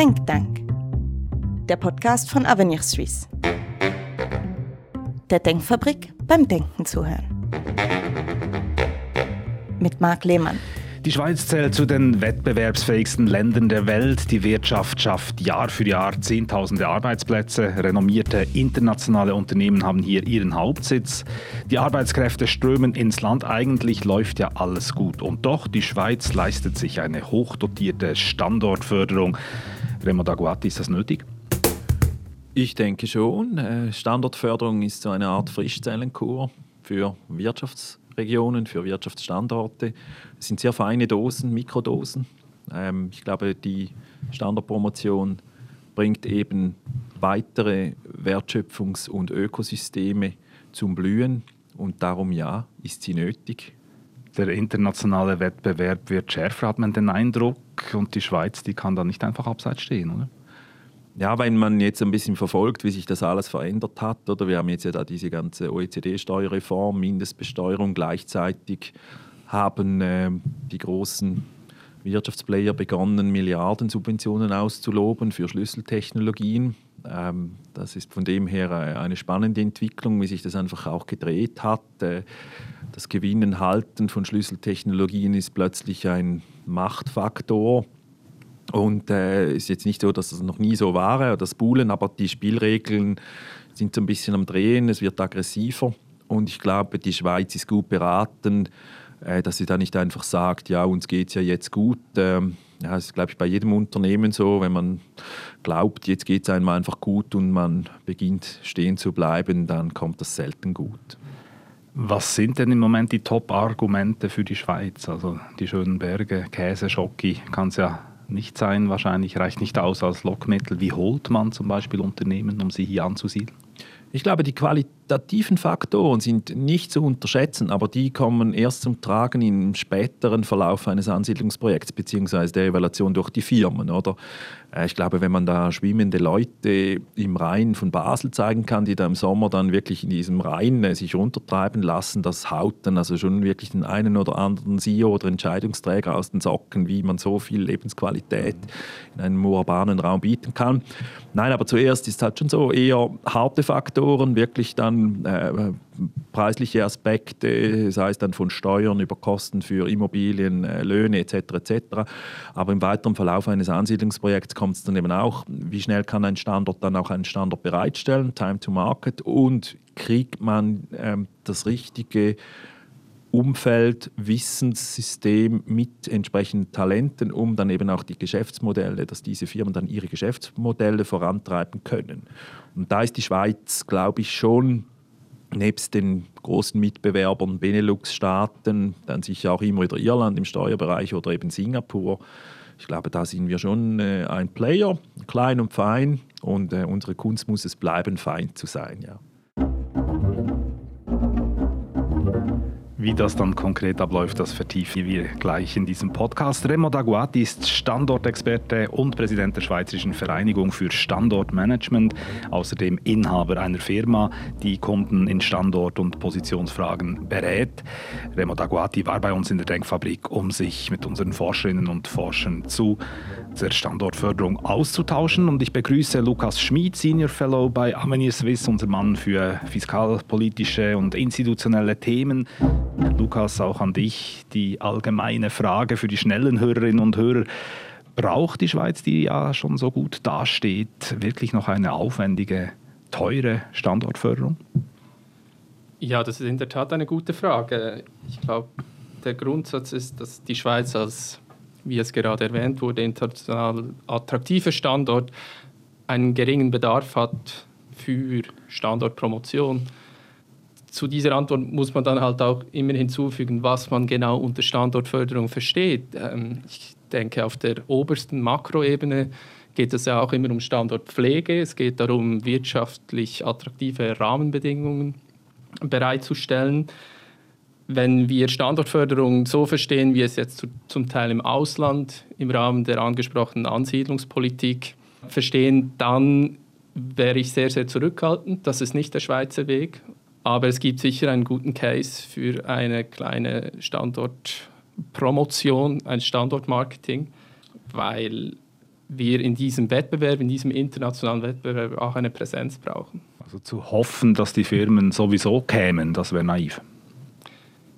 Think Tank, der Podcast von Avenir Suisse. Der Denkfabrik beim Denken zuhören. Mit Marc Lehmann. Die Schweiz zählt zu den wettbewerbsfähigsten Ländern der Welt. Die Wirtschaft schafft Jahr für Jahr Zehntausende Arbeitsplätze. Renommierte internationale Unternehmen haben hier ihren Hauptsitz. Die Arbeitskräfte strömen ins Land. Eigentlich läuft ja alles gut. Und doch, die Schweiz leistet sich eine hochdotierte Standortförderung. Remo Daguati, ist das nötig? Ich denke schon. Äh, Standortförderung ist so eine Art Frischzellenkur für Wirtschafts Regionen, für Wirtschaftsstandorte. Es sind sehr feine Dosen, Mikrodosen. Ähm, ich glaube, die Standardpromotion bringt eben weitere Wertschöpfungs- und Ökosysteme zum Blühen und darum ja, ist sie nötig. Der internationale Wettbewerb wird schärfer, hat man den Eindruck, und die Schweiz, die kann da nicht einfach abseits stehen, oder? Ja, wenn man jetzt ein bisschen verfolgt, wie sich das alles verändert hat, oder wir haben jetzt ja da diese ganze OECD-Steuerreform, Mindestbesteuerung, gleichzeitig haben äh, die großen Wirtschaftsplayer begonnen, Milliardensubventionen auszuloben für Schlüsseltechnologien. Ähm, das ist von dem her äh, eine spannende Entwicklung, wie sich das einfach auch gedreht hat. Äh, das Gewinnen, Halten von Schlüsseltechnologien ist plötzlich ein Machtfaktor und es äh, ist jetzt nicht so, dass es noch nie so war, das Buhlen, aber die Spielregeln sind so ein bisschen am Drehen, es wird aggressiver. Und ich glaube, die Schweiz ist gut beraten, äh, dass sie da nicht einfach sagt, ja, uns geht es ja jetzt gut. Ähm, ja, das ist, glaube ich, bei jedem Unternehmen so, wenn man glaubt, jetzt geht es einem einfach gut und man beginnt stehen zu bleiben, dann kommt das selten gut. Was sind denn im Moment die Top-Argumente für die Schweiz? Also die schönen Berge, Käse, Schocki, kann es ja nicht sein. Wahrscheinlich reicht nicht aus als Lockmittel. Wie holt man zum Beispiel Unternehmen, um sie hier anzusiedeln? Ich glaube, die qualitativen Faktoren sind nicht zu unterschätzen, aber die kommen erst zum Tragen im späteren Verlauf eines Ansiedlungsprojekts bzw. der Evaluation durch die Firmen. Oder? Äh, ich glaube, wenn man da schwimmende Leute im Rhein von Basel zeigen kann, die da im Sommer dann wirklich in diesem Rhein äh, sich runtertreiben lassen, das haut dann also schon wirklich den einen oder anderen CEO oder Entscheidungsträger aus den Socken, wie man so viel Lebensqualität in einem urbanen Raum bieten kann. Nein, aber zuerst ist halt schon so eher harte Faktoren, wirklich dann äh, preisliche Aspekte, sei es dann von Steuern über Kosten für Immobilien, äh, Löhne etc. etc. Aber im weiteren Verlauf eines Ansiedlungsprojekts kommt es dann eben auch, wie schnell kann ein Standort dann auch einen Standort bereitstellen, Time to Market und kriegt man ähm, das richtige Umfeld, Wissenssystem mit entsprechenden Talenten, um dann eben auch die Geschäftsmodelle, dass diese Firmen dann ihre Geschäftsmodelle vorantreiben können. Und da ist die Schweiz, glaube ich, schon nebst den großen Mitbewerbern Benelux-Staaten, dann sicher auch immer wieder Irland im Steuerbereich oder eben Singapur. Ich glaube, da sind wir schon äh, ein Player, klein und fein. Und äh, unsere Kunst muss es bleiben, fein zu sein. Ja. Wie das dann konkret abläuft, das vertiefen wir gleich in diesem Podcast. Remo Daguati ist Standortexperte und Präsident der Schweizerischen Vereinigung für Standortmanagement, außerdem Inhaber einer Firma, die Kunden in Standort- und Positionsfragen berät. Remo Daguati war bei uns in der Denkfabrik, um sich mit unseren Forscherinnen und Forschern zu der Standortförderung auszutauschen. Und ich begrüße Lukas Schmid, Senior Fellow bei Avenir Swiss, unser Mann für fiskalpolitische und institutionelle Themen. Lukas, auch an dich die allgemeine Frage für die schnellen Hörerinnen und Hörer. Braucht die Schweiz, die ja schon so gut dasteht, wirklich noch eine aufwendige, teure Standortförderung? Ja, das ist in der Tat eine gute Frage. Ich glaube, der Grundsatz ist, dass die Schweiz als wie es gerade erwähnt wurde, international attraktiver Standort einen geringen Bedarf hat für Standortpromotion. Zu dieser Antwort muss man dann halt auch immer hinzufügen, was man genau unter Standortförderung versteht. Ähm, ich denke, auf der obersten Makroebene geht es ja auch immer um Standortpflege. Es geht darum, wirtschaftlich attraktive Rahmenbedingungen bereitzustellen wenn wir Standortförderung so verstehen, wie es jetzt zum Teil im Ausland im Rahmen der angesprochenen Ansiedlungspolitik verstehen, dann wäre ich sehr, sehr zurückhaltend. Das ist nicht der Schweizer Weg. Aber es gibt sicher einen guten Case für eine kleine Standortpromotion, ein Standortmarketing, weil wir in diesem Wettbewerb, in diesem internationalen Wettbewerb auch eine Präsenz brauchen. Also zu hoffen, dass die Firmen sowieso kämen, das wäre naiv.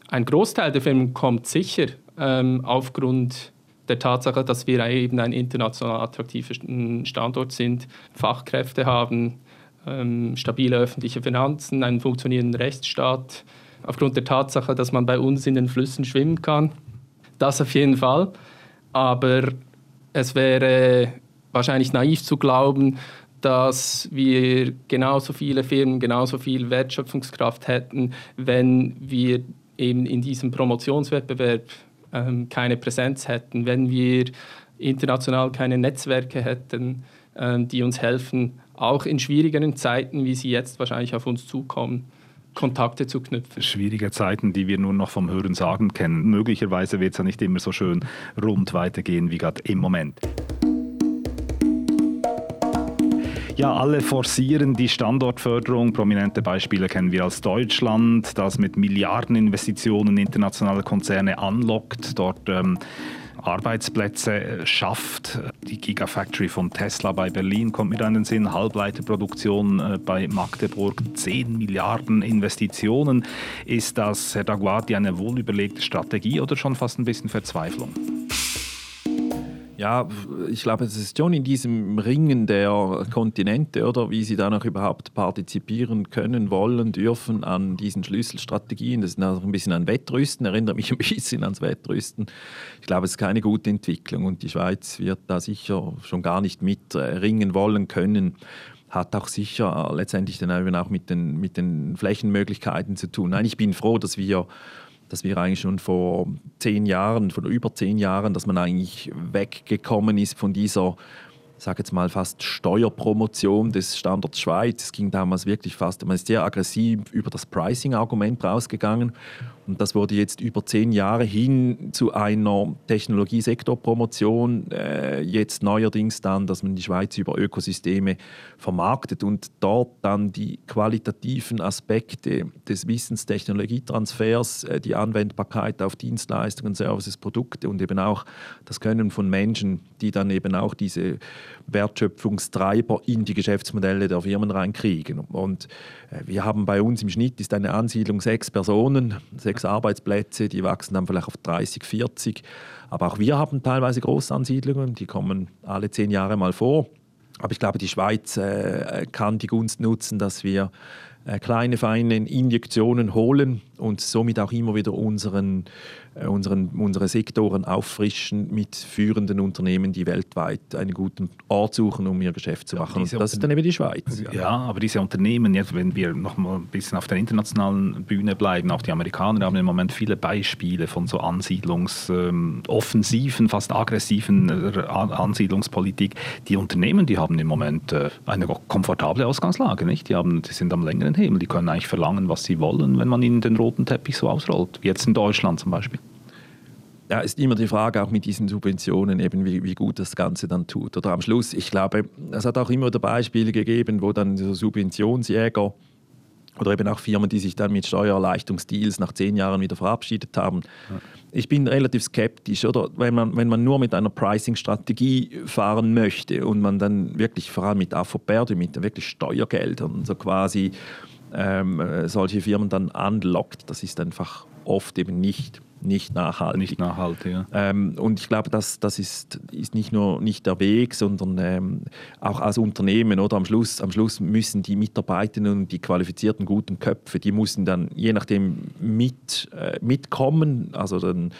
Ein Großteil der Firmen kommt sicher ähm, aufgrund der Tatsache, dass wir eben ein international attraktiver Standort sind, Fachkräfte haben, ähm, stabile öffentliche Finanzen, einen funktionierenden Rechtsstaat, aufgrund der Tatsache, dass man bei uns in den Flüssen schwimmen kann. Das auf jeden Fall. Aber es wäre wahrscheinlich naiv zu glauben, dass wir genauso viele Firmen, genauso viel Wertschöpfungskraft hätten, wenn wir eben in diesem Promotionswettbewerb ähm, keine Präsenz hätten, wenn wir international keine Netzwerke hätten, ähm, die uns helfen, auch in schwierigeren Zeiten, wie sie jetzt wahrscheinlich auf uns zukommen, Kontakte zu knüpfen. Schwierige Zeiten, die wir nur noch vom Hören sagen kennen. Möglicherweise wird es ja nicht immer so schön rund weitergehen wie gerade im Moment. Ja, alle forcieren die Standortförderung. Prominente Beispiele kennen wir als Deutschland, das mit Milliardeninvestitionen internationale Konzerne anlockt. Dort ähm, Arbeitsplätze schafft. Die Gigafactory von Tesla bei Berlin kommt mit einem Sinn, Halbleiterproduktion äh, bei Magdeburg, 10 Milliarden Investitionen. Ist das, Herr Daguati, eine wohlüberlegte Strategie oder schon fast ein bisschen Verzweiflung? Ja, ich glaube, es ist schon in diesem Ringen der Kontinente, oder wie sie da noch überhaupt partizipieren können, wollen, dürfen an diesen Schlüsselstrategien. Das ist ein bisschen an Wettrüsten, erinnert mich ein bisschen ans Wettrüsten. Ich glaube, es ist keine gute Entwicklung und die Schweiz wird da sicher schon gar nicht mit ringen wollen können hat auch sicher letztendlich dann eben auch mit den, mit den Flächenmöglichkeiten zu tun. Nein, ich bin froh, dass wir dass wir eigentlich schon vor zehn Jahren, vor über zehn Jahren, dass man eigentlich weggekommen ist von dieser sage jetzt mal fast Steuerpromotion des Standorts Schweiz. Es ging damals wirklich fast, man ist sehr aggressiv über das Pricing-Argument rausgegangen und das wurde jetzt über zehn Jahre hin zu einer Technologiesektorpromotion. Äh, jetzt neuerdings dann, dass man die Schweiz über Ökosysteme vermarktet und dort dann die qualitativen Aspekte des Wissenstechnologietransfers, äh, die Anwendbarkeit auf Dienstleistungen, Services, Produkte und eben auch das Können von Menschen, die dann eben auch diese Wertschöpfungstreiber in die Geschäftsmodelle der Firmen reinkriegen. Und äh, wir haben bei uns im Schnitt ist eine Ansiedlung sechs Personen, sechs Arbeitsplätze, die wachsen dann vielleicht auf 30, 40. Aber auch wir haben teilweise Großansiedlungen, die kommen alle zehn Jahre mal vor. Aber ich glaube, die Schweiz äh, kann die Gunst nutzen, dass wir kleine, feine Injektionen holen und somit auch immer wieder unseren, äh, unseren, unsere Sektoren auffrischen mit führenden Unternehmen, die weltweit einen guten Ort suchen, um ihr Geschäft zu machen. Ja, das ist dann eben die Schweiz. Ja, aber diese Unternehmen, jetzt, wenn wir noch mal ein bisschen auf der internationalen Bühne bleiben, auch die Amerikaner haben im Moment viele Beispiele von so Ansiedlungsoffensiven, ähm, fast aggressiven äh, Ansiedlungspolitik. Die Unternehmen, die haben im Moment äh, eine komfortable Ausgangslage, nicht? Die, haben, die sind am längeren Himmel, die können eigentlich verlangen, was sie wollen, wenn man ihnen den roten roten Teppich so ausrollt, wie jetzt in Deutschland zum Beispiel. Ja, ist immer die Frage auch mit diesen Subventionen, eben wie, wie gut das Ganze dann tut. Oder am Schluss, ich glaube, es hat auch immer wieder Beispiele gegeben, wo dann so Subventionsjäger oder eben auch Firmen, die sich dann mit Steuererleichterungsdeals nach zehn Jahren wieder verabschiedet haben. Ja. Ich bin relativ skeptisch, oder? Wenn man, wenn man nur mit einer Pricing-Strategie fahren möchte und man dann wirklich vor allem mit Affoperde, mit wirklich Steuergeldern so quasi ähm, äh, solche Firmen dann anlockt. Das ist einfach oft eben nicht nicht nachhaltig. Nicht nachhaltig, ja. Ähm, und ich glaube, das, das ist, ist nicht nur nicht der Weg, sondern ähm, auch als Unternehmen oder am Schluss, am Schluss müssen die Mitarbeitenden und die qualifizierten guten Köpfe, die müssen dann je nachdem mit, äh, mitkommen. Also dann,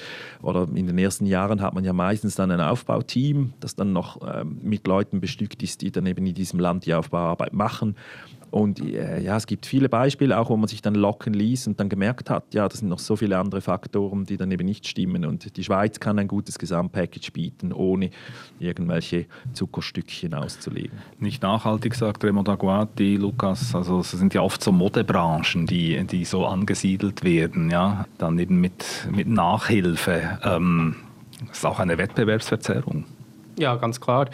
oder in den ersten Jahren hat man ja meistens dann ein Aufbauteam, das dann noch ähm, mit Leuten bestückt ist, die dann eben in diesem Land die Aufbauarbeit machen. Und äh, ja, es gibt viele Beispiele, auch wo man sich dann locken ließ und dann gemerkt hat, ja, das sind noch so viele andere Faktoren, die dann eben nicht stimmen. Und die Schweiz kann ein gutes Gesamtpackage bieten, ohne irgendwelche Zuckerstückchen auszulegen. Nicht nachhaltig, sagt Remo Daguati, Lukas. Also es sind ja oft so Modebranchen, die, die so angesiedelt werden, ja, dann eben mit, mit Nachhilfe. Ähm, das ist auch eine Wettbewerbsverzerrung. Ja, ganz klar.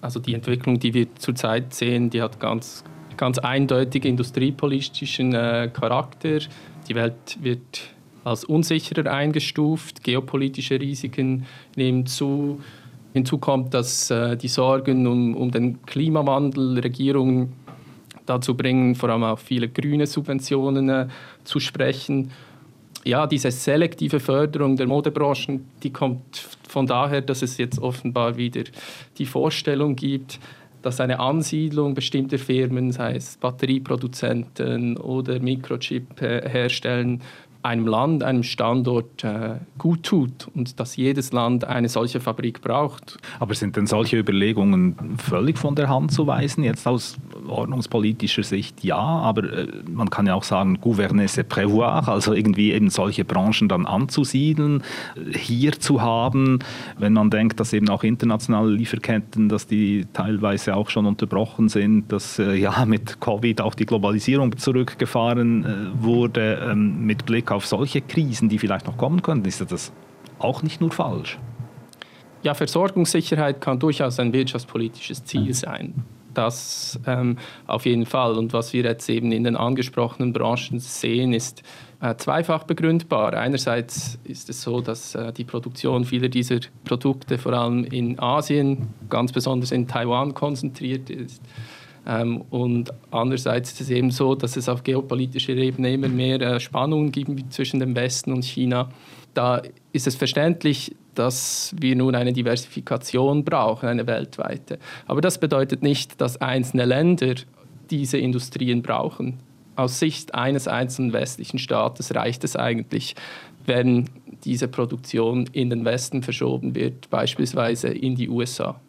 Also die Entwicklung, die wir zurzeit sehen, die hat ganz ganz eindeutig industriepolitischen äh, Charakter. Die Welt wird als unsicherer eingestuft, geopolitische Risiken nehmen zu. Hinzu kommt, dass äh, die Sorgen um, um den Klimawandel Regierungen dazu bringen, vor allem auch viele grüne Subventionen äh, zu sprechen. Ja, diese selektive Förderung der Modebranchen, die kommt von daher, dass es jetzt offenbar wieder die Vorstellung gibt, dass eine Ansiedlung bestimmter Firmen, sei es Batterieproduzenten oder Mikrochip herstellen, einem Land, einem Standort äh, gut tut und dass jedes Land eine solche Fabrik braucht. Aber sind denn solche Überlegungen völlig von der Hand zu weisen? Jetzt aus ordnungspolitischer Sicht ja, aber äh, man kann ja auch sagen, gouverner c'est prévoir, also irgendwie eben solche Branchen dann anzusiedeln, hier zu haben, wenn man denkt, dass eben auch internationale Lieferketten, dass die teilweise auch schon unterbrochen sind, dass äh, ja mit Covid auch die Globalisierung zurückgefahren äh, wurde, ähm, mit Blick auf auf solche Krisen, die vielleicht noch kommen könnten, ist das auch nicht nur falsch. Ja, Versorgungssicherheit kann durchaus ein wirtschaftspolitisches Ziel mhm. sein. Das ähm, auf jeden Fall. Und was wir jetzt eben in den angesprochenen Branchen sehen, ist äh, zweifach begründbar. Einerseits ist es so, dass äh, die Produktion vieler dieser Produkte vor allem in Asien, ganz besonders in Taiwan konzentriert ist. Ähm, und andererseits ist es eben so, dass es auf geopolitischer Ebene immer mehr äh, Spannungen gibt zwischen dem Westen und China. Da ist es verständlich, dass wir nun eine Diversifikation brauchen, eine weltweite. Aber das bedeutet nicht, dass einzelne Länder diese Industrien brauchen. Aus Sicht eines einzelnen westlichen Staates reicht es eigentlich, wenn diese Produktion in den Westen verschoben wird, beispielsweise in die USA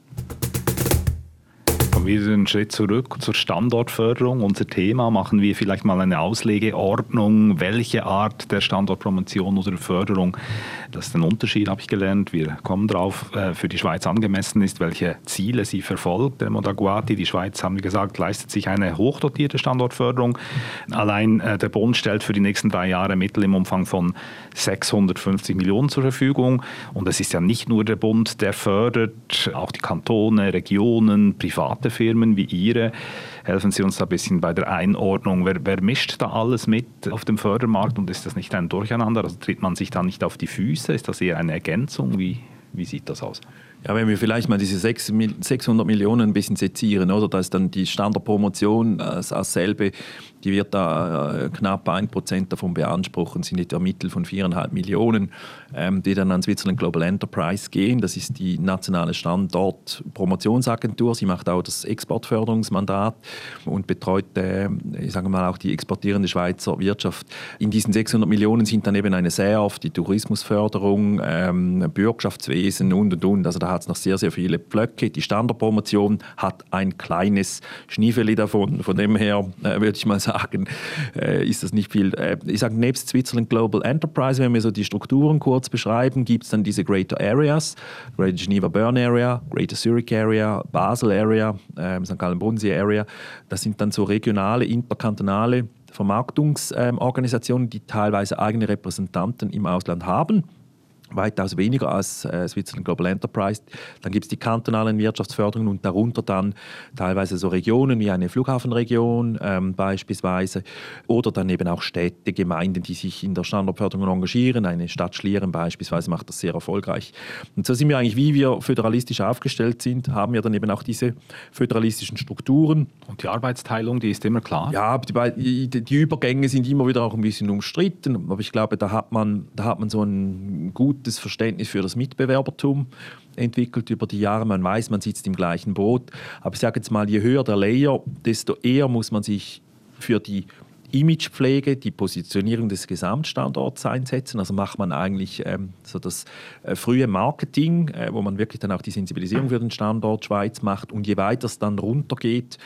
wieder einen Schritt zurück zur Standortförderung. Unser Thema machen wir vielleicht mal eine Auslegeordnung, welche Art der Standortpromotion oder Förderung, das ist ein Unterschied, habe ich gelernt. Wir kommen drauf, äh, für die Schweiz angemessen ist, welche Ziele sie verfolgt. Der Modaguati, die Schweiz, haben wir gesagt, leistet sich eine hochdotierte Standortförderung. Allein äh, der Bund stellt für die nächsten drei Jahre Mittel im Umfang von 650 Millionen zur Verfügung. Und es ist ja nicht nur der Bund, der fördert, auch die Kantone, Regionen, private Firmen wie Ihre. Helfen Sie uns da ein bisschen bei der Einordnung. Wer, wer mischt da alles mit auf dem Fördermarkt und ist das nicht ein Durcheinander? Also tritt man sich da nicht auf die Füße? Ist das eher eine Ergänzung? Wie, wie sieht das aus? Ja, wenn wir vielleicht mal diese 600 Millionen ein bisschen sezieren, oder? Da ist dann die Standardpromotion als, als selbe die wird da äh, knapp ein Prozent davon beanspruchen, sind etwa Mittel von viereinhalb Millionen, ähm, die dann an Switzerland Global Enterprise gehen. Das ist die nationale Standort-Promotionsagentur. Sie macht auch das Exportförderungsmandat und betreut, äh, ich sage mal, auch die exportierende Schweizer Wirtschaft. In diesen 600 Millionen sind dann eben eine SERF, die Tourismusförderung, ähm, Bürgschaftswesen und und und. Also da hat es noch sehr, sehr viele Blöcke. Die Standardpromotion hat ein kleines Schniefeli davon. Von dem her äh, würde ich mal sagen, sagen, äh, ist das nicht viel. Äh, ich sage, nebst Switzerland Global Enterprise, wenn wir so die Strukturen kurz beschreiben, gibt es dann diese Greater Areas, Greater Geneva Bern Area, Greater Zurich Area, Basel Area, äh, St. Gallen Bodensee Area. Das sind dann so regionale, interkantonale Vermarktungsorganisationen, die teilweise eigene Repräsentanten im Ausland haben weitaus weniger als äh, Switzerland Global Enterprise. Dann gibt es die kantonalen Wirtschaftsförderungen und darunter dann teilweise so Regionen wie eine Flughafenregion ähm, beispielsweise oder dann eben auch Städte, Gemeinden, die sich in der Standortförderung engagieren. Eine Stadt Schlieren beispielsweise macht das sehr erfolgreich. Und so sind wir eigentlich, wie wir föderalistisch aufgestellt sind, haben wir dann eben auch diese föderalistischen Strukturen. Und die Arbeitsteilung, die ist immer klar? Ja, die, die Übergänge sind immer wieder auch ein bisschen umstritten, aber ich glaube, da hat man, da hat man so ein gut gutes Verständnis für das Mitbewerbertum entwickelt über die Jahre. Man weiß, man sitzt im gleichen Boot. Aber ich sage jetzt mal, je höher der Layer, desto eher muss man sich für die Imagepflege, die Positionierung des Gesamtstandorts einsetzen. Also macht man eigentlich ähm, so das äh, frühe Marketing, äh, wo man wirklich dann auch die Sensibilisierung für den Standort Schweiz macht. Und je weiter es dann runtergeht,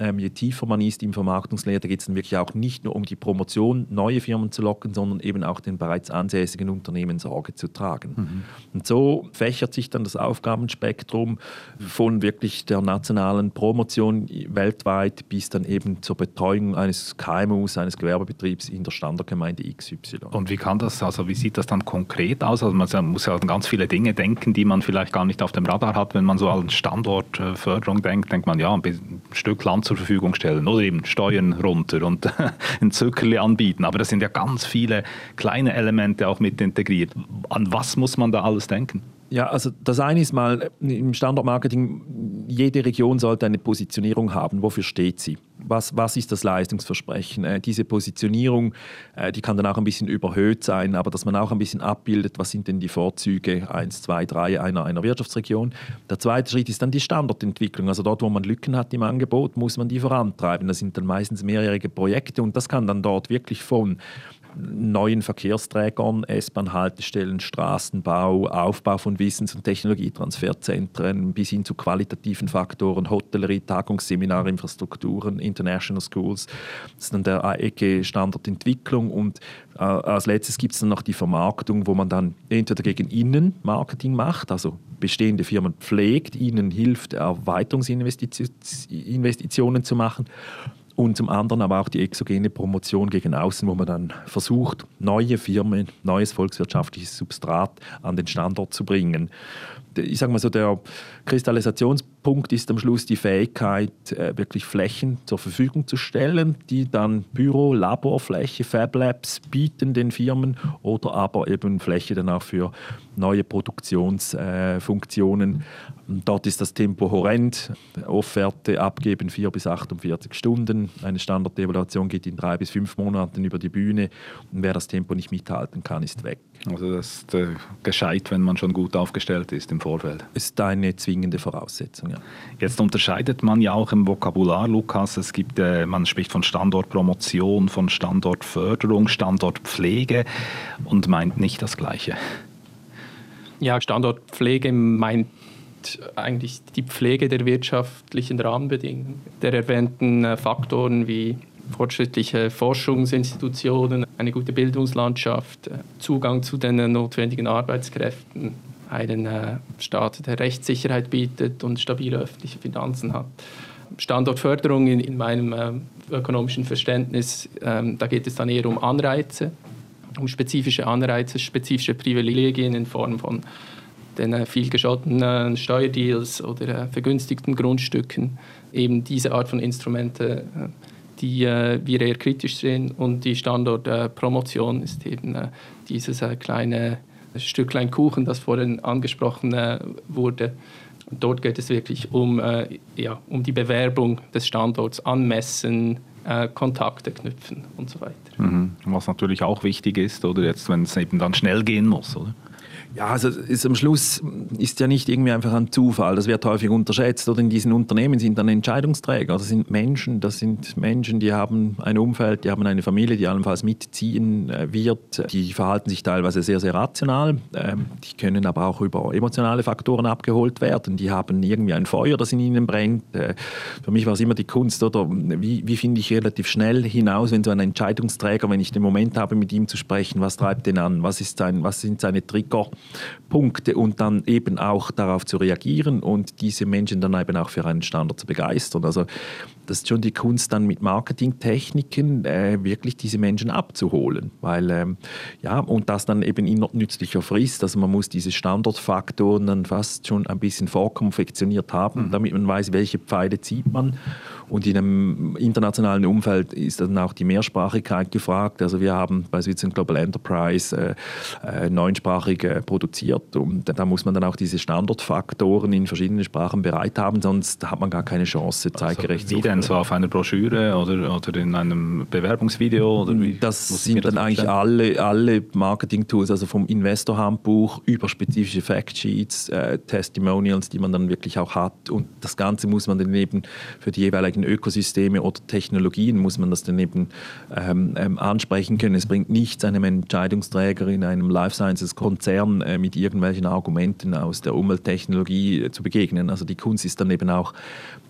ähm, je tiefer man ist im Vermarktungslehre, da geht es dann wirklich auch nicht nur um die Promotion, neue Firmen zu locken, sondern eben auch den bereits ansässigen Unternehmen Sorge zu tragen. Mhm. Und so fächert sich dann das Aufgabenspektrum von wirklich der nationalen Promotion weltweit bis dann eben zur Betreuung eines KMU Haus eines Gewerbebetriebs in der Standardgemeinde XY. Und wie kann das, also wie sieht das dann konkret aus? Also man muss ja an ganz viele Dinge denken, die man vielleicht gar nicht auf dem Radar hat. Wenn man so an Standortförderung denkt, denkt man, ja, ein Stück Land zur Verfügung stellen oder eben Steuern runter und ein Zuckerli anbieten. Aber das sind ja ganz viele kleine Elemente auch mit integriert. An was muss man da alles denken? Ja, also das eine ist mal im Standortmarketing, jede Region sollte eine Positionierung haben. Wofür steht sie? Was, was ist das Leistungsversprechen? Äh, diese Positionierung, äh, die kann dann auch ein bisschen überhöht sein, aber dass man auch ein bisschen abbildet, was sind denn die Vorzüge 1, 2, 3 einer, einer Wirtschaftsregion. Der zweite Schritt ist dann die Standortentwicklung. Also dort, wo man Lücken hat im Angebot, muss man die vorantreiben. Das sind dann meistens mehrjährige Projekte und das kann dann dort wirklich von neuen Verkehrsträgern, S-Bahn-Haltestellen, Straßenbau, Aufbau von Wissens- und Technologietransferzentren bis hin zu qualitativen Faktoren, Hotellerie, Tagungsseminare, Infrastrukturen, International Schools. Das ist dann der Ecke Standortentwicklung und äh, als letztes gibt es dann noch die Vermarktung, wo man dann entweder gegen Innen Marketing macht, also bestehende Firmen pflegt, ihnen hilft, Erweiterungsinvestitionen zu machen und zum anderen aber auch die exogene Promotion gegen außen, wo man dann versucht, neue Firmen, neues volkswirtschaftliches Substrat an den Standort zu bringen. Ich sage mal so, der Kristallisationspunkt ist am Schluss die Fähigkeit, äh, wirklich Flächen zur Verfügung zu stellen, die dann Büro, Laborfläche, Fab Labs bieten den Firmen oder aber eben Fläche dann auch für neue Produktionsfunktionen. Dort ist das Tempo horrend. Offerte abgeben 4 bis 48 Stunden. Eine Standardevaluation geht in drei bis fünf Monaten über die Bühne. Und wer das Tempo nicht mithalten kann, ist weg. Also das ist äh, gescheit, wenn man schon gut aufgestellt ist im Vorfeld. Ist eine zwingende Voraussetzung, ja. Jetzt unterscheidet man ja auch im Vokabular, Lukas. Es gibt, äh, man spricht von Standortpromotion, von Standortförderung, Standortpflege und meint nicht das Gleiche. Ja, Standortpflege meint eigentlich die Pflege der wirtschaftlichen Rahmenbedingungen, der erwähnten äh, Faktoren wie fortschrittliche Forschungsinstitutionen, eine gute Bildungslandschaft, äh, Zugang zu den notwendigen Arbeitskräften, einen äh, Staat, der Rechtssicherheit bietet und stabile öffentliche Finanzen hat. Standortförderung in, in meinem äh, ökonomischen Verständnis, ähm, da geht es dann eher um Anreize, um spezifische Anreize, spezifische Privilegien in Form von den äh, viel geschottenen Steuerdeals oder vergünstigten Grundstücken. Eben diese Art von Instrumente, die äh, wir eher kritisch sehen. Und die Standortpromotion ist eben äh, dieses äh, kleine Stücklein Kuchen, das vorhin angesprochen wurde. Dort geht es wirklich um, ja, um die Bewerbung des Standorts, anmessen, Kontakte knüpfen und so weiter. Mhm. Was natürlich auch wichtig ist, oder jetzt, wenn es eben dann schnell gehen muss, oder? Ja, also ist am Schluss ist ja nicht irgendwie einfach ein Zufall. Das wird häufig unterschätzt. Oder in diesen Unternehmen sind dann Entscheidungsträger. Das sind Menschen. Das sind Menschen, die haben ein Umfeld, die haben eine Familie, die allenfalls mitziehen äh, wird. Die verhalten sich teilweise sehr, sehr rational. Ähm, die können aber auch über emotionale Faktoren abgeholt werden. Die haben irgendwie ein Feuer, das in ihnen brennt. Äh, für mich war es immer die Kunst, oder wie, wie finde ich relativ schnell hinaus, wenn so ein Entscheidungsträger, wenn ich den Moment habe, mit ihm zu sprechen, was treibt den an, was, ist sein, was sind seine Trigger, Punkte und dann eben auch darauf zu reagieren und diese Menschen dann eben auch für einen Standard zu begeistern. Also das ist schon die Kunst dann mit Marketingtechniken äh, wirklich diese Menschen abzuholen, weil ähm, ja und das dann eben in nützlicher Frist. Also man muss diese Standortfaktoren dann fast schon ein bisschen vorkonfektioniert haben, mhm. damit man weiß, welche Pfeile zieht man und in einem internationalen Umfeld ist dann auch die Mehrsprachigkeit gefragt. Also wir haben bei Switzerland Global Enterprise äh, äh, neunsprachig äh, produziert und da muss man dann auch diese Standortfaktoren in verschiedenen Sprachen bereit haben, sonst hat man gar keine Chance, also zeitgerecht also, Wie denn so auf einer Broschüre oder, oder in einem Bewerbungsvideo? Oder wie, das sind dann eigentlich alle, alle Marketing-Tools, also vom Investor-Handbuch über spezifische Factsheets, äh, Testimonials, die man dann wirklich auch hat und das Ganze muss man dann eben für die jeweiligen Ökosysteme oder Technologien muss man das dann eben ähm, ähm, ansprechen können. Es bringt nichts, einem Entscheidungsträger in einem Life Sciences Konzern äh, mit irgendwelchen Argumenten aus der Umwelttechnologie äh, zu begegnen. Also die Kunst ist dann eben auch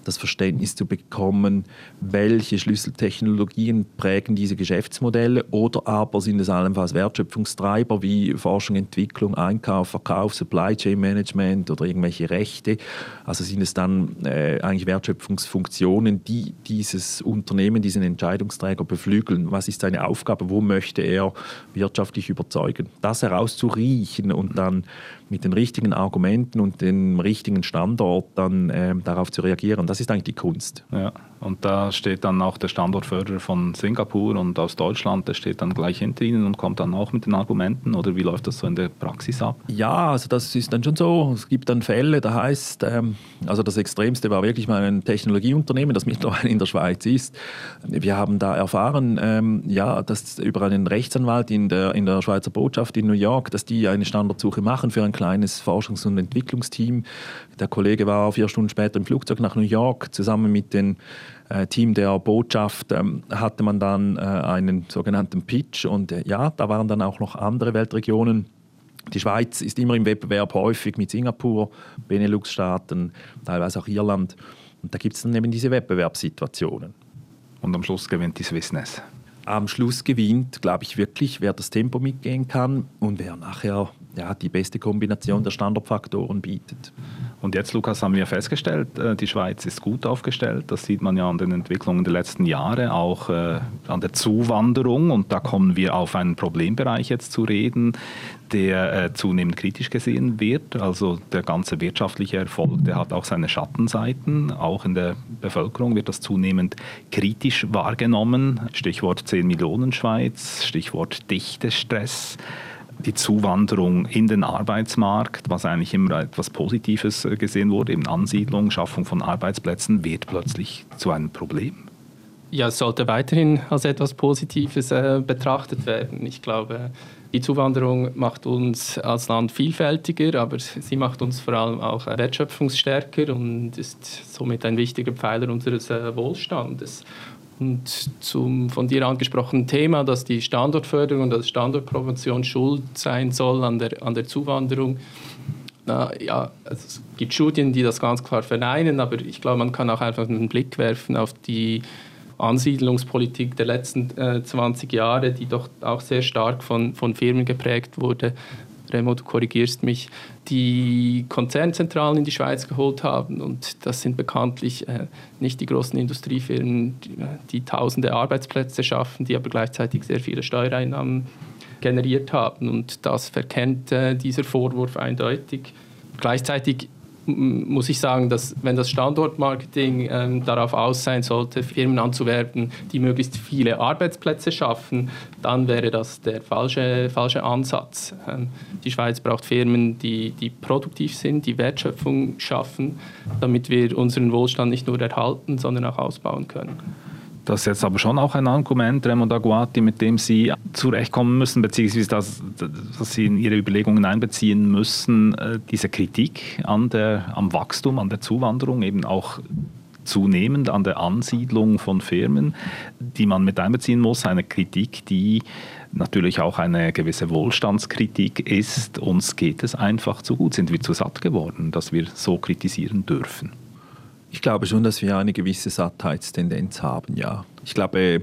das Verständnis zu bekommen, welche Schlüsseltechnologien prägen diese Geschäftsmodelle oder aber sind es allenfalls Wertschöpfungstreiber wie Forschung, Entwicklung, Einkauf, Verkauf, Supply Chain Management oder irgendwelche Rechte. Also sind es dann äh, eigentlich Wertschöpfungsfunktionen, die dieses Unternehmen, diesen Entscheidungsträger beflügeln. Was ist seine Aufgabe? Wo möchte er wirtschaftlich überzeugen? Das herauszuriechen und dann mit den richtigen Argumenten und dem richtigen Standort dann äh, darauf zu reagieren. Das ist eigentlich die Kunst. Ja. Und da steht dann auch der Standortförderer von Singapur und aus Deutschland, der steht dann gleich hinter Ihnen und kommt dann auch mit den Argumenten oder wie läuft das so in der Praxis ab? Ja, also das ist dann schon so. Es gibt dann Fälle, da heißt, ähm, also das Extremste war wirklich mal ein Technologieunternehmen, das mittlerweile in der Schweiz ist. Wir haben da erfahren, ähm, ja, dass über einen Rechtsanwalt in der, in der Schweizer Botschaft in New York, dass die eine Standortsuche machen für ein kleines Forschungs- und Entwicklungsteam. Der Kollege war vier Stunden später im Flugzeug nach New York zusammen mit den Team der Botschaft ähm, hatte man dann äh, einen sogenannten Pitch und äh, ja, da waren dann auch noch andere Weltregionen. Die Schweiz ist immer im Wettbewerb häufig mit Singapur, Benelux-Staaten, teilweise auch Irland. Und da gibt es dann eben diese Wettbewerbssituationen. Und am Schluss gewinnt die Swissness. Am Schluss gewinnt, glaube ich wirklich, wer das Tempo mitgehen kann und wer nachher ja, die beste Kombination der Standardfaktoren bietet. Und jetzt, Lukas, haben wir festgestellt, äh, die Schweiz ist gut aufgestellt. Das sieht man ja an den Entwicklungen der letzten Jahre, auch äh, an der Zuwanderung. Und da kommen wir auf einen Problembereich jetzt zu reden, der äh, zunehmend kritisch gesehen wird. Also der ganze wirtschaftliche Erfolg, der hat auch seine Schattenseiten. Auch in der Bevölkerung wird das zunehmend kritisch wahrgenommen. Stichwort 10 Millionen Schweiz, Stichwort Dichtestress die Zuwanderung in den Arbeitsmarkt, was eigentlich immer etwas Positives äh, gesehen wurde, eben Ansiedlung, Schaffung von Arbeitsplätzen, wird plötzlich zu einem Problem. Ja, es sollte weiterhin als etwas Positives äh, betrachtet werden. Ich glaube, die Zuwanderung macht uns als Land vielfältiger, aber sie macht uns vor allem auch wertschöpfungsstärker und ist somit ein wichtiger Pfeiler unseres äh, Wohlstandes. Und zum von dir angesprochenen Thema, dass die Standortförderung und die Standortpromotion schuld sein soll an der, an der Zuwanderung. Na, ja, also es gibt Studien, die das ganz klar verneinen, aber ich glaube, man kann auch einfach einen Blick werfen auf die Ansiedlungspolitik der letzten äh, 20 Jahre, die doch auch sehr stark von, von Firmen geprägt wurde. Remo, du korrigierst mich, die Konzernzentralen in die Schweiz geholt haben. Und das sind bekanntlich äh, nicht die großen Industriefirmen, die, äh, die, tausende Arbeitsplätze schaffen, die aber gleichzeitig sehr viele Steuereinnahmen generiert haben. Und das verkennt äh, dieser Vorwurf eindeutig. Gleichzeitig muss ich sagen, dass wenn das Standortmarketing ähm, darauf aus sein sollte, Firmen anzuwerben, die möglichst viele Arbeitsplätze schaffen, dann wäre das der falsche, falsche Ansatz. Ähm, die Schweiz braucht Firmen, die, die produktiv sind, die Wertschöpfung schaffen, damit wir unseren Wohlstand nicht nur erhalten, sondern auch ausbauen können. Das ist jetzt aber schon auch ein Argument, Raymond Aguati, mit dem Sie zurechtkommen müssen, beziehungsweise das, dass Sie in Ihre Überlegungen einbeziehen müssen, äh, diese Kritik an der, am Wachstum, an der Zuwanderung, eben auch zunehmend an der Ansiedlung von Firmen, die man mit einbeziehen muss. Eine Kritik, die natürlich auch eine gewisse Wohlstandskritik ist. Uns geht es einfach zu gut. Sind wir zu satt geworden, dass wir so kritisieren dürfen? Ich glaube schon, dass wir eine gewisse Sattheitstendenz haben, ja. Ich glaube,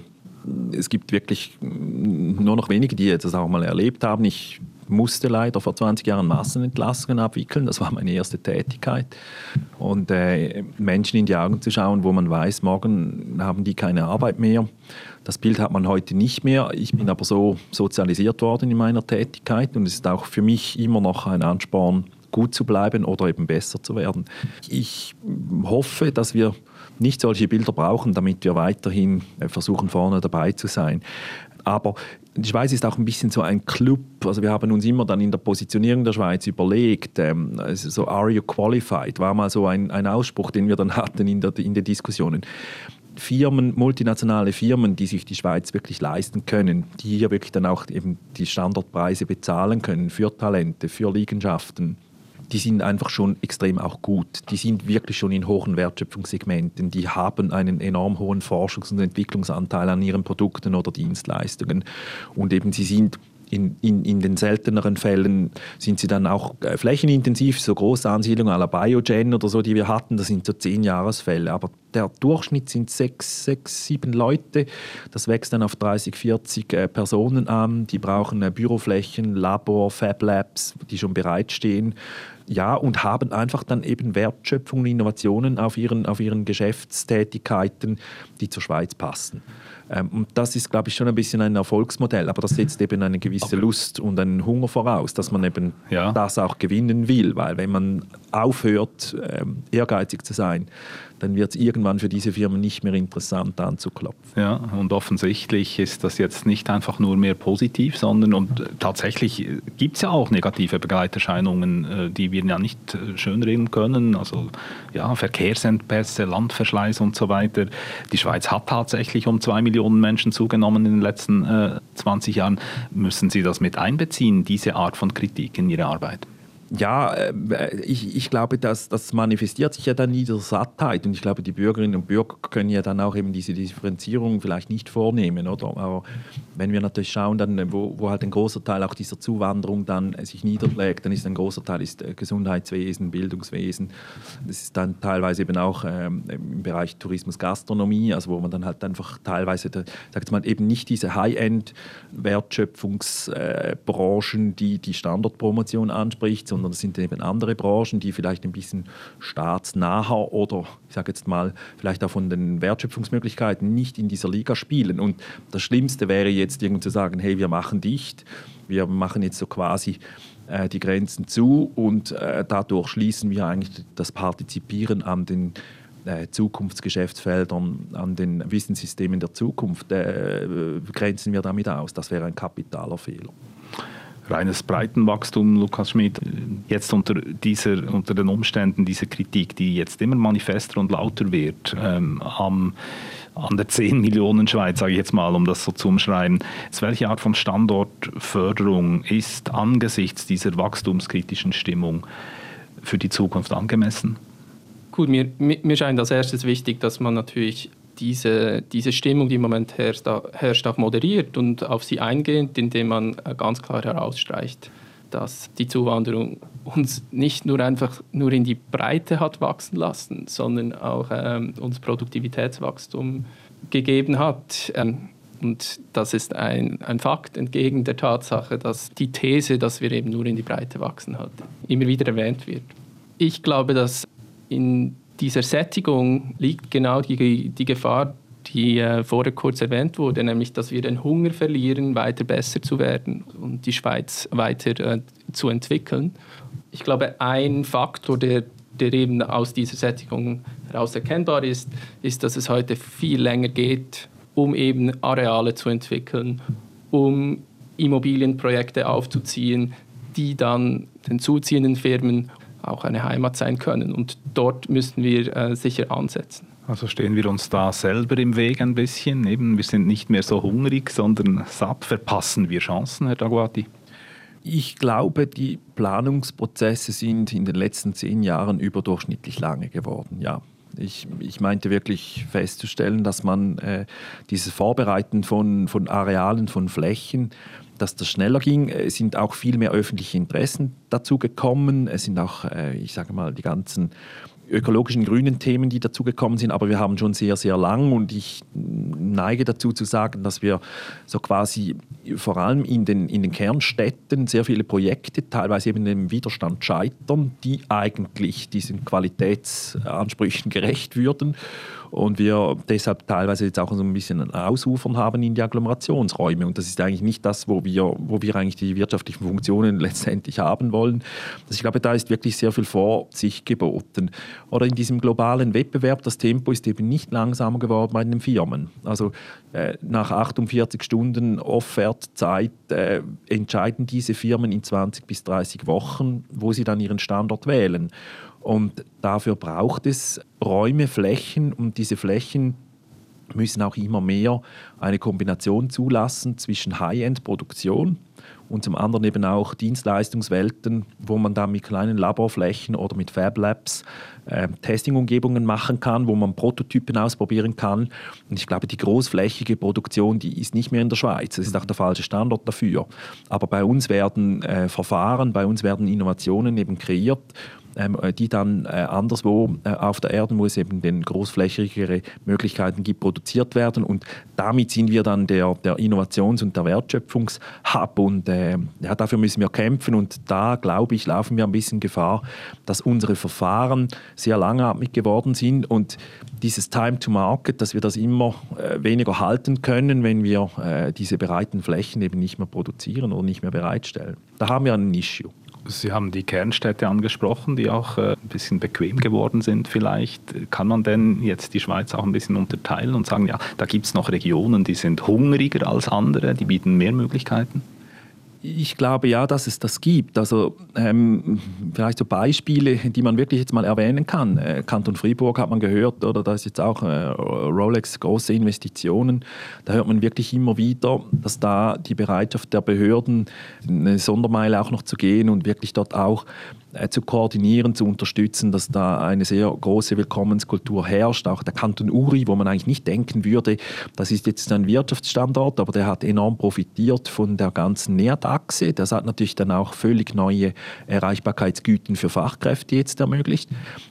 es gibt wirklich nur noch wenige, die das auch mal erlebt haben. Ich musste leider vor 20 Jahren Massenentlassungen abwickeln. Das war meine erste Tätigkeit. Und äh, Menschen in die Augen zu schauen, wo man weiß, morgen haben die keine Arbeit mehr. Das Bild hat man heute nicht mehr. Ich bin aber so sozialisiert worden in meiner Tätigkeit und es ist auch für mich immer noch ein Ansporn, gut zu bleiben oder eben besser zu werden. Ich hoffe, dass wir nicht solche Bilder brauchen, damit wir weiterhin äh, versuchen, vorne dabei zu sein. Aber die Schweiz ist auch ein bisschen so ein Club. Also wir haben uns immer dann in der Positionierung der Schweiz überlegt, ähm, also so are you qualified, war mal so ein, ein Ausspruch, den wir dann hatten in, der, in den Diskussionen. Firmen, multinationale Firmen, die sich die Schweiz wirklich leisten können, die hier wirklich dann auch eben die Standardpreise bezahlen können für Talente, für Liegenschaften, die sind einfach schon extrem auch gut. Die sind wirklich schon in hohen Wertschöpfungssegmenten. Die haben einen enorm hohen Forschungs- und Entwicklungsanteil an ihren Produkten oder Dienstleistungen. Und eben sie sind in, in, in, den selteneren Fällen sind sie dann auch äh, flächenintensiv, so große Ansiedlungen à la Biogen oder so, die wir hatten, das sind so zehn Jahresfälle. Aber der Durchschnitt sind sechs, sechs, sieben Leute. Das wächst dann auf 30, 40 äh, Personen an. Die brauchen äh, Büroflächen, Labor, Fab Labs, die schon bereitstehen ja, und haben einfach dann eben Wertschöpfung und Innovationen auf ihren, auf ihren Geschäftstätigkeiten, die zur Schweiz passen. Ähm, und das ist, glaube ich, schon ein bisschen ein Erfolgsmodell, aber das setzt eben eine gewisse okay. Lust und einen Hunger voraus, dass man eben ja. das auch gewinnen will, weil wenn man aufhört, ähm, ehrgeizig zu sein, dann wird es irgendwann für diese Firmen nicht mehr interessant anzuklopfen. Ja, und offensichtlich ist das jetzt nicht einfach nur mehr positiv, sondern und tatsächlich gibt es ja auch negative Begleiterscheinungen, äh, die wir ja nicht äh, schönreden können. Also ja, Verkehrsentpässe, Landverschleiß und so weiter. Die Schweiz hat tatsächlich um zwei Millionen Menschen zugenommen in den letzten äh, 20 Jahren. Müssen Sie das mit einbeziehen, diese Art von Kritik in Ihre Arbeit? Ja, äh, ich, ich glaube, dass das manifestiert sich ja dann in dieser Sattheit und ich glaube, die Bürgerinnen und Bürger können ja dann auch eben diese Differenzierung vielleicht nicht vornehmen, oder? Aber wenn wir natürlich schauen, dann, wo, wo halt ein großer Teil auch dieser Zuwanderung dann sich niederschlägt, dann ist ein großer Teil ist äh, Gesundheitswesen, Bildungswesen, das ist dann teilweise eben auch ähm, im Bereich Tourismus, Gastronomie, also wo man dann halt einfach teilweise, da, sagt man eben nicht diese High-End-Wertschöpfungsbranchen, äh, die die Standortpromotion anspricht, sondern das sind eben andere Branchen, die vielleicht ein bisschen staatsnaher oder ich sage jetzt mal vielleicht auch von den Wertschöpfungsmöglichkeiten nicht in dieser Liga spielen. Und das Schlimmste wäre jetzt irgendwie zu sagen, hey, wir machen dicht, wir machen jetzt so quasi äh, die Grenzen zu und äh, dadurch schließen wir eigentlich das Partizipieren an den äh, Zukunftsgeschäftsfeldern, an den Wissenssystemen der Zukunft, äh, grenzen wir damit aus. Das wäre ein kapitaler Fehler reines Breitenwachstum, Lukas Schmidt. Jetzt unter, dieser, unter den Umständen diese Kritik, die jetzt immer manifester und lauter wird, ähm, am, an der 10 Millionen Schweiz, sage ich jetzt mal, um das so zu umschreiben. Jetzt, welche Art von Standortförderung ist angesichts dieser wachstumskritischen Stimmung für die Zukunft angemessen? Gut, mir, mir scheint als erstes wichtig, dass man natürlich diese, diese Stimmung, die im Moment herrscht, herrscht, auch moderiert und auf sie eingeht, indem man äh, ganz klar herausstreicht, dass die Zuwanderung uns nicht nur einfach nur in die Breite hat wachsen lassen, sondern auch ähm, uns Produktivitätswachstum gegeben hat. Ähm, und das ist ein, ein Fakt entgegen der Tatsache, dass die These, dass wir eben nur in die Breite wachsen hat, immer wieder erwähnt wird. Ich glaube, dass in dieser Sättigung liegt genau die, die Gefahr, die äh, vorher kurz erwähnt wurde, nämlich dass wir den Hunger verlieren, weiter besser zu werden und die Schweiz weiter äh, zu entwickeln. Ich glaube, ein Faktor, der, der eben aus dieser Sättigung heraus erkennbar ist, ist, dass es heute viel länger geht, um eben Areale zu entwickeln, um Immobilienprojekte aufzuziehen, die dann den zuziehenden Firmen auch eine Heimat sein können. Und dort müssen wir äh, sicher ansetzen. Also stehen wir uns da selber im Weg ein bisschen. Eben, wir sind nicht mehr so hungrig, sondern satt. Verpassen wir Chancen, Herr Daguati? Ich glaube, die Planungsprozesse sind in den letzten zehn Jahren überdurchschnittlich lange geworden. Ja, ich, ich, meinte wirklich festzustellen, dass man äh, dieses Vorbereiten von, von Arealen, von Flächen dass das schneller ging. Es sind auch viel mehr öffentliche Interessen dazu gekommen. Es sind auch, äh, ich sage mal, die ganzen ökologischen grünen Themen, die dazugekommen sind, aber wir haben schon sehr, sehr lang und ich neige dazu zu sagen, dass wir so quasi vor allem in den, in den Kernstädten sehr viele Projekte, teilweise eben im Widerstand scheitern, die eigentlich diesen Qualitätsansprüchen gerecht würden und wir deshalb teilweise jetzt auch so ein bisschen Ausufern haben in die Agglomerationsräume. Und das ist eigentlich nicht das, wo wir, wo wir eigentlich die wirtschaftlichen Funktionen letztendlich haben wollen. Also ich glaube, da ist wirklich sehr viel Vorsicht geboten. Oder in diesem globalen Wettbewerb, das Tempo ist eben nicht langsamer geworden bei den Firmen. Also äh, nach 48 Stunden Offertzeit äh, entscheiden diese Firmen in 20 bis 30 Wochen, wo sie dann ihren Standort wählen. Und dafür braucht es Räume, Flächen und diese Flächen müssen auch immer mehr eine Kombination zulassen zwischen High-End-Produktion und zum anderen eben auch Dienstleistungswelten, wo man dann mit kleinen Laborflächen oder mit Fab Labs äh, Testingumgebungen machen kann, wo man Prototypen ausprobieren kann. Und ich glaube, die großflächige Produktion, die ist nicht mehr in der Schweiz. Das ist auch der falsche Standort dafür. Aber bei uns werden äh, Verfahren, bei uns werden Innovationen eben kreiert die dann äh, anderswo äh, auf der Erde, wo es eben den großflächigere Möglichkeiten gibt, produziert werden. Und damit sind wir dann der, der Innovations- und der Wertschöpfungshub. Und äh, ja, dafür müssen wir kämpfen. Und da, glaube ich, laufen wir ein bisschen Gefahr, dass unsere Verfahren sehr langatmig geworden sind und dieses Time to Market, dass wir das immer äh, weniger halten können, wenn wir äh, diese bereiten Flächen eben nicht mehr produzieren oder nicht mehr bereitstellen. Da haben wir ein Issue. Sie haben die Kernstädte angesprochen, die auch äh, ein bisschen bequem geworden sind vielleicht. Kann man denn jetzt die Schweiz auch ein bisschen unterteilen und sagen, ja, da gibt es noch Regionen, die sind hungriger als andere, die bieten mehr Möglichkeiten? Ich glaube ja, dass es das gibt. Also ähm, vielleicht so Beispiele, die man wirklich jetzt mal erwähnen kann. Äh, Kanton Fribourg hat man gehört, oder da ist jetzt auch äh, Rolex große Investitionen. Da hört man wirklich immer wieder, dass da die Bereitschaft der Behörden, eine Sondermeile auch noch zu gehen und wirklich dort auch zu koordinieren, zu unterstützen, dass da eine sehr große Willkommenskultur herrscht. Auch der Kanton Uri, wo man eigentlich nicht denken würde, das ist jetzt ein Wirtschaftsstandort, aber der hat enorm profitiert von der ganzen Nährtachse. Das hat natürlich dann auch völlig neue Erreichbarkeitsgüten für Fachkräfte jetzt ermöglicht.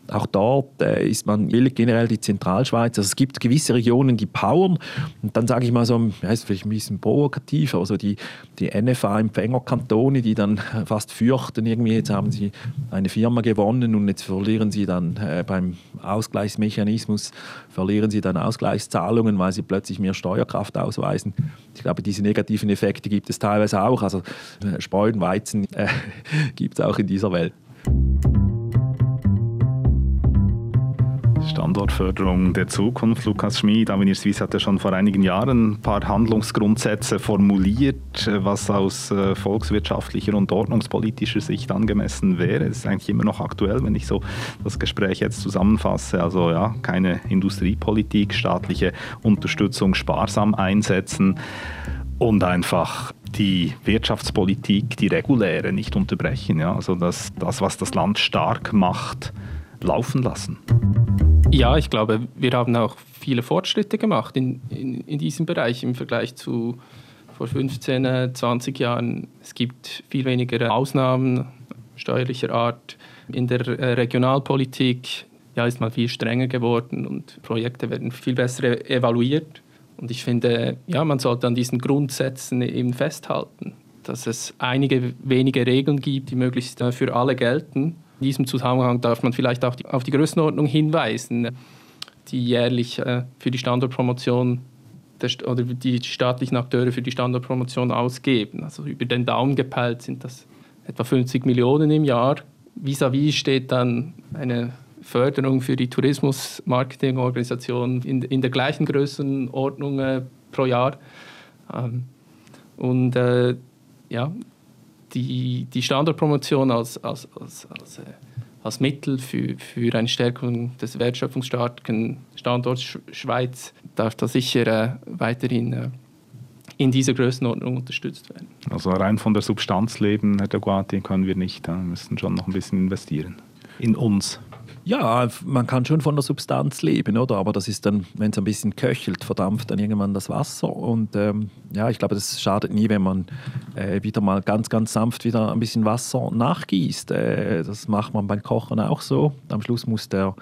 Auch dort äh, ist man generell die Zentralschweiz. Also es gibt gewisse Regionen, die powern. Und dann sage ich mal so, ja, ist vielleicht ein bisschen provokativ, also die, die NFA-Empfängerkantone, die dann fast fürchten, irgendwie jetzt haben sie eine Firma gewonnen und jetzt verlieren sie dann äh, beim Ausgleichsmechanismus, verlieren sie dann Ausgleichszahlungen, weil sie plötzlich mehr Steuerkraft ausweisen. Ich glaube, diese negativen Effekte gibt es teilweise auch. Also äh, Spreu und Weizen äh, gibt es auch in dieser Welt. Standortförderung der Zukunft. Lukas Schmid, Avenir Suisse hat ja schon vor einigen Jahren ein paar Handlungsgrundsätze formuliert, was aus äh, volkswirtschaftlicher und ordnungspolitischer Sicht angemessen wäre. Es ist eigentlich immer noch aktuell, wenn ich so das Gespräch jetzt zusammenfasse. Also ja, keine Industriepolitik, staatliche Unterstützung sparsam einsetzen und einfach die Wirtschaftspolitik, die reguläre, nicht unterbrechen. Ja? Also das, das, was das Land stark macht, laufen lassen. Ja, ich glaube, wir haben auch viele Fortschritte gemacht in, in, in diesem Bereich im Vergleich zu vor 15, 20 Jahren. Es gibt viel weniger Ausnahmen steuerlicher Art. In der äh, Regionalpolitik ja, ist man viel strenger geworden und Projekte werden viel besser evaluiert. Und ich finde, ja, man sollte an diesen Grundsätzen eben festhalten, dass es einige wenige Regeln gibt, die möglichst äh, für alle gelten in diesem Zusammenhang darf man vielleicht auch auf die Größenordnung hinweisen, die jährlich äh, für die Standortpromotion oder die staatlichen Akteure für die Standortpromotion ausgeben. Also über den Daumen gepeilt sind das etwa 50 Millionen im Jahr. Vis-à-vis -vis steht dann eine Förderung für die Tourismusmarketingorganisation in, in der gleichen Größenordnung äh, pro Jahr. Ähm, und äh, ja, die, die Standortpromotion als, als, als, als, äh, als Mittel für, für eine Stärkung des wertschöpfungsstarken Standorts Schweiz darf da sicher äh, weiterhin äh, in dieser Größenordnung unterstützt werden. Also rein von der Substanz leben, Herr Daguati, können wir nicht. Wir müssen schon noch ein bisschen investieren. In uns. Ja, man kann schon von der Substanz leben, oder? Aber das ist dann, wenn es ein bisschen köchelt, verdampft dann irgendwann das Wasser. Und ähm, ja, ich glaube, das schadet nie, wenn man äh, wieder mal ganz, ganz sanft wieder ein bisschen Wasser nachgießt. Äh, das macht man beim Kochen auch so. Am Schluss muss der,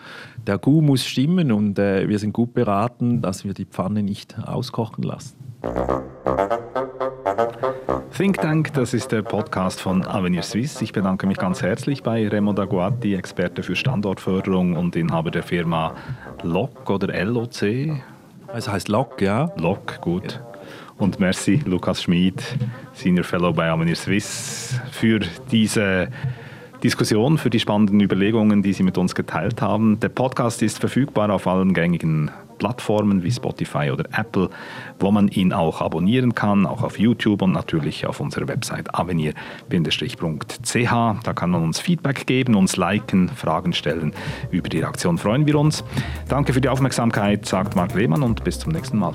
der Gu muss stimmen und äh, wir sind gut beraten, dass wir die Pfanne nicht auskochen lassen. Think Tank, das ist der Podcast von Avenir Suisse. Ich bedanke mich ganz herzlich bei Remo Daguati, Experte für Standortförderung und Inhaber der Firma LOC oder LOC. Es heißt LOC, ja. LOC, gut. Und merci Lukas Schmid, Senior Fellow bei Avenir Suisse, für diese Diskussion, für die spannenden Überlegungen, die Sie mit uns geteilt haben. Der Podcast ist verfügbar auf allen gängigen Plattformen wie Spotify oder Apple, wo man ihn auch abonnieren kann, auch auf YouTube und natürlich auf unserer Website avenir-ch. Da kann man uns Feedback geben, uns liken, Fragen stellen. Über die Reaktion freuen wir uns. Danke für die Aufmerksamkeit, sagt Marc Lehmann und bis zum nächsten Mal.